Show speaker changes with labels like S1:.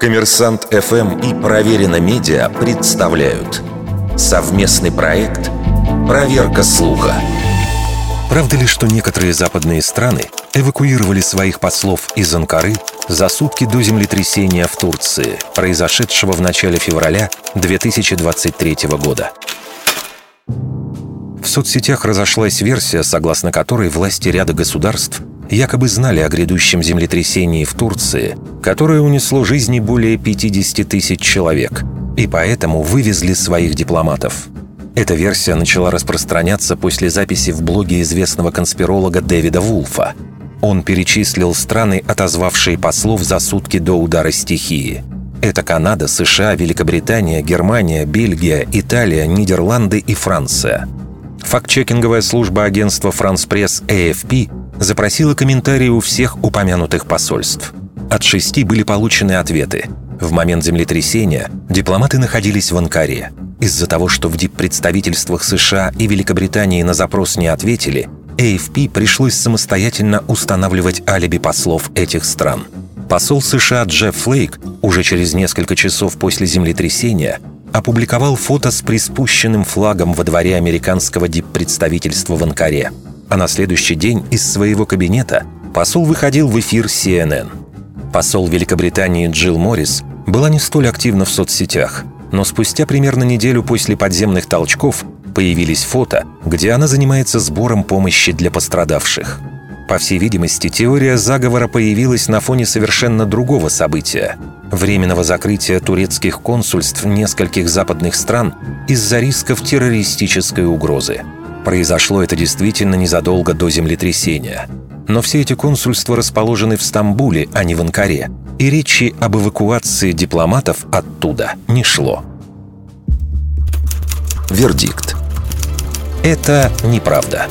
S1: Коммерсант ФМ и Проверено Медиа представляют совместный проект «Проверка слуха».
S2: Правда ли, что некоторые западные страны эвакуировали своих послов из Анкары за сутки до землетрясения в Турции, произошедшего в начале февраля 2023 года? В соцсетях разошлась версия, согласно которой власти ряда государств якобы знали о грядущем землетрясении в Турции, которое унесло жизни более 50 тысяч человек, и поэтому вывезли своих дипломатов. Эта версия начала распространяться после записи в блоге известного конспиролога Дэвида Вулфа. Он перечислил страны, отозвавшие послов за сутки до удара стихии. Это Канада, США, Великобритания, Германия, Бельгия, Италия, Нидерланды и Франция. Факт-чекинговая служба агентства «Франс Пресс» AFP запросила комментарии у всех упомянутых посольств. От шести были получены ответы. В момент землетрясения дипломаты находились в Анкаре. Из-за того, что в диппредставительствах США и Великобритании на запрос не ответили, AFP пришлось самостоятельно устанавливать алиби послов этих стран. Посол США Джефф Флейк уже через несколько часов после землетрясения опубликовал фото с приспущенным флагом во дворе американского диппредставительства в Анкаре – а на следующий день из своего кабинета посол выходил в эфир CNN. Посол Великобритании Джилл Моррис была не столь активна в соцсетях, но спустя примерно неделю после подземных толчков появились фото, где она занимается сбором помощи для пострадавших. По всей видимости, теория заговора появилась на фоне совершенно другого события – временного закрытия турецких консульств нескольких западных стран из-за рисков террористической угрозы – Произошло это действительно незадолго до землетрясения. Но все эти консульства расположены в Стамбуле, а не в Анкаре. И речи об эвакуации дипломатов оттуда не шло.
S1: Вердикт.
S2: Это неправда.